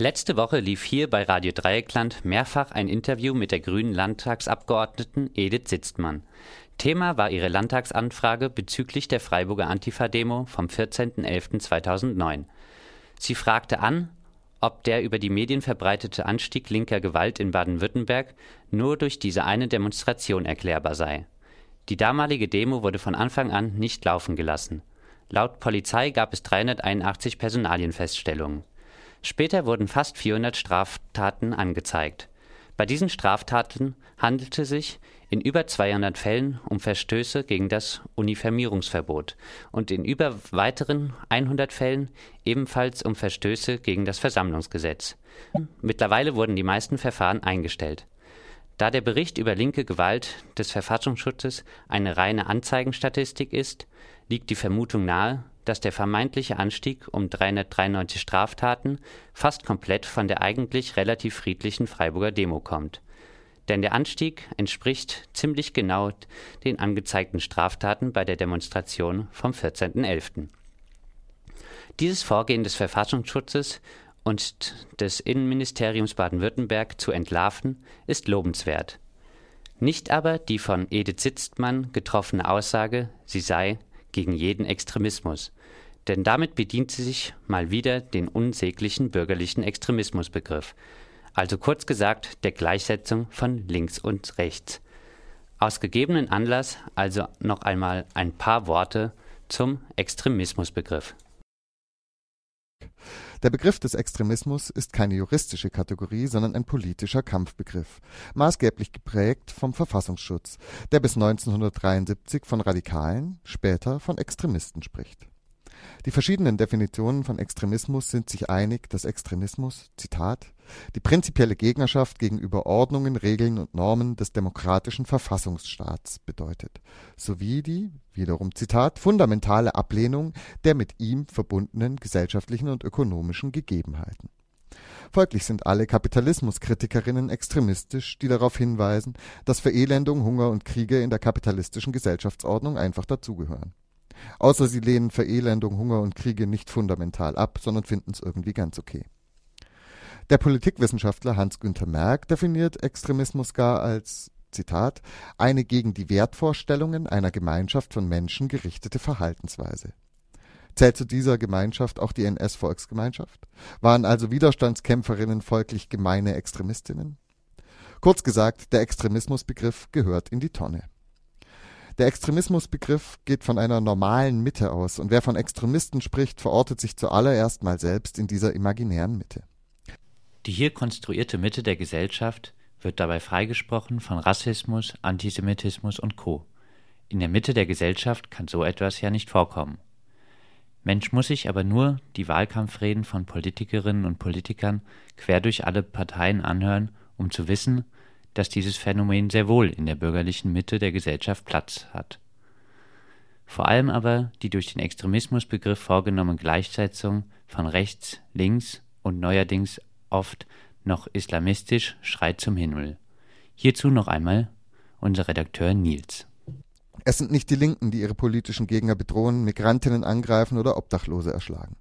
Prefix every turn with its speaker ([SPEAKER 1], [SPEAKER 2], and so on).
[SPEAKER 1] Letzte Woche lief hier bei Radio Dreieckland mehrfach ein Interview mit der grünen Landtagsabgeordneten Edith Sitzmann. Thema war ihre Landtagsanfrage bezüglich der Freiburger Antifa-Demo vom 14.11.2009. Sie fragte an, ob der über die Medien verbreitete Anstieg linker Gewalt in Baden-Württemberg nur durch diese eine Demonstration erklärbar sei. Die damalige Demo wurde von Anfang an nicht laufen gelassen. Laut Polizei gab es 381 Personalienfeststellungen. Später wurden fast 400 Straftaten angezeigt. Bei diesen Straftaten handelte sich in über 200 Fällen um Verstöße gegen das Uniformierungsverbot und in über weiteren 100 Fällen ebenfalls um Verstöße gegen das Versammlungsgesetz. Mittlerweile wurden die meisten Verfahren eingestellt. Da der Bericht über linke Gewalt des Verfassungsschutzes eine reine Anzeigenstatistik ist, liegt die Vermutung nahe, dass der vermeintliche Anstieg um 393 Straftaten fast komplett von der eigentlich relativ friedlichen Freiburger Demo kommt. Denn der Anstieg entspricht ziemlich genau den angezeigten Straftaten bei der Demonstration vom 14.11. Dieses Vorgehen des Verfassungsschutzes und des Innenministeriums Baden-Württemberg zu entlarven, ist lobenswert. Nicht aber die von Edith Sitzmann getroffene Aussage, sie sei gegen jeden Extremismus, denn damit bedient sie sich mal wieder den unsäglichen bürgerlichen Extremismusbegriff, also kurz gesagt der Gleichsetzung von links und rechts. Aus gegebenen Anlass also noch einmal ein paar Worte zum Extremismusbegriff.
[SPEAKER 2] Der Begriff des Extremismus ist keine juristische Kategorie, sondern ein politischer Kampfbegriff, maßgeblich geprägt vom Verfassungsschutz, der bis 1973 von Radikalen, später von Extremisten spricht die verschiedenen Definitionen von Extremismus sind sich einig, dass Extremismus Zitat „ die prinzipielle Gegnerschaft gegenüber Ordnungen, Regeln und Normen des demokratischen Verfassungsstaats “bedeutet, sowie die wiederum Zitat „ fundamentale Ablehnung der mit ihm verbundenen gesellschaftlichen und ökonomischen Gegebenheiten “. Folglich sind alle Kapitalismuskritikerinnen extremistisch, die darauf hinweisen, dass Verelendung, Hunger und Kriege in der kapitalistischen Gesellschaftsordnung einfach dazugehören Außer sie lehnen Verelendung, Hunger und Kriege nicht fundamental ab, sondern finden es irgendwie ganz okay. Der Politikwissenschaftler Hans-Günther Merck definiert Extremismus gar als Zitat, eine gegen die Wertvorstellungen einer Gemeinschaft von Menschen gerichtete Verhaltensweise. Zählt zu dieser Gemeinschaft auch die NS-Volksgemeinschaft? Waren also Widerstandskämpferinnen folglich gemeine Extremistinnen? Kurz gesagt, der Extremismusbegriff gehört in die Tonne der Extremismusbegriff geht von einer normalen Mitte aus, und wer von Extremisten spricht, verortet sich zuallererst mal selbst in dieser imaginären Mitte.
[SPEAKER 1] Die hier konstruierte Mitte der Gesellschaft wird dabei freigesprochen von Rassismus, Antisemitismus und Co. In der Mitte der Gesellschaft kann so etwas ja nicht vorkommen. Mensch muss sich aber nur die Wahlkampfreden von Politikerinnen und Politikern quer durch alle Parteien anhören, um zu wissen, dass dieses Phänomen sehr wohl in der bürgerlichen Mitte der Gesellschaft Platz hat. Vor allem aber die durch den Extremismusbegriff vorgenommene Gleichsetzung von rechts, links und neuerdings oft noch islamistisch schreit zum Himmel. Hierzu noch einmal unser Redakteur Nils.
[SPEAKER 2] Es sind nicht die Linken, die ihre politischen Gegner bedrohen, Migrantinnen angreifen oder Obdachlose erschlagen.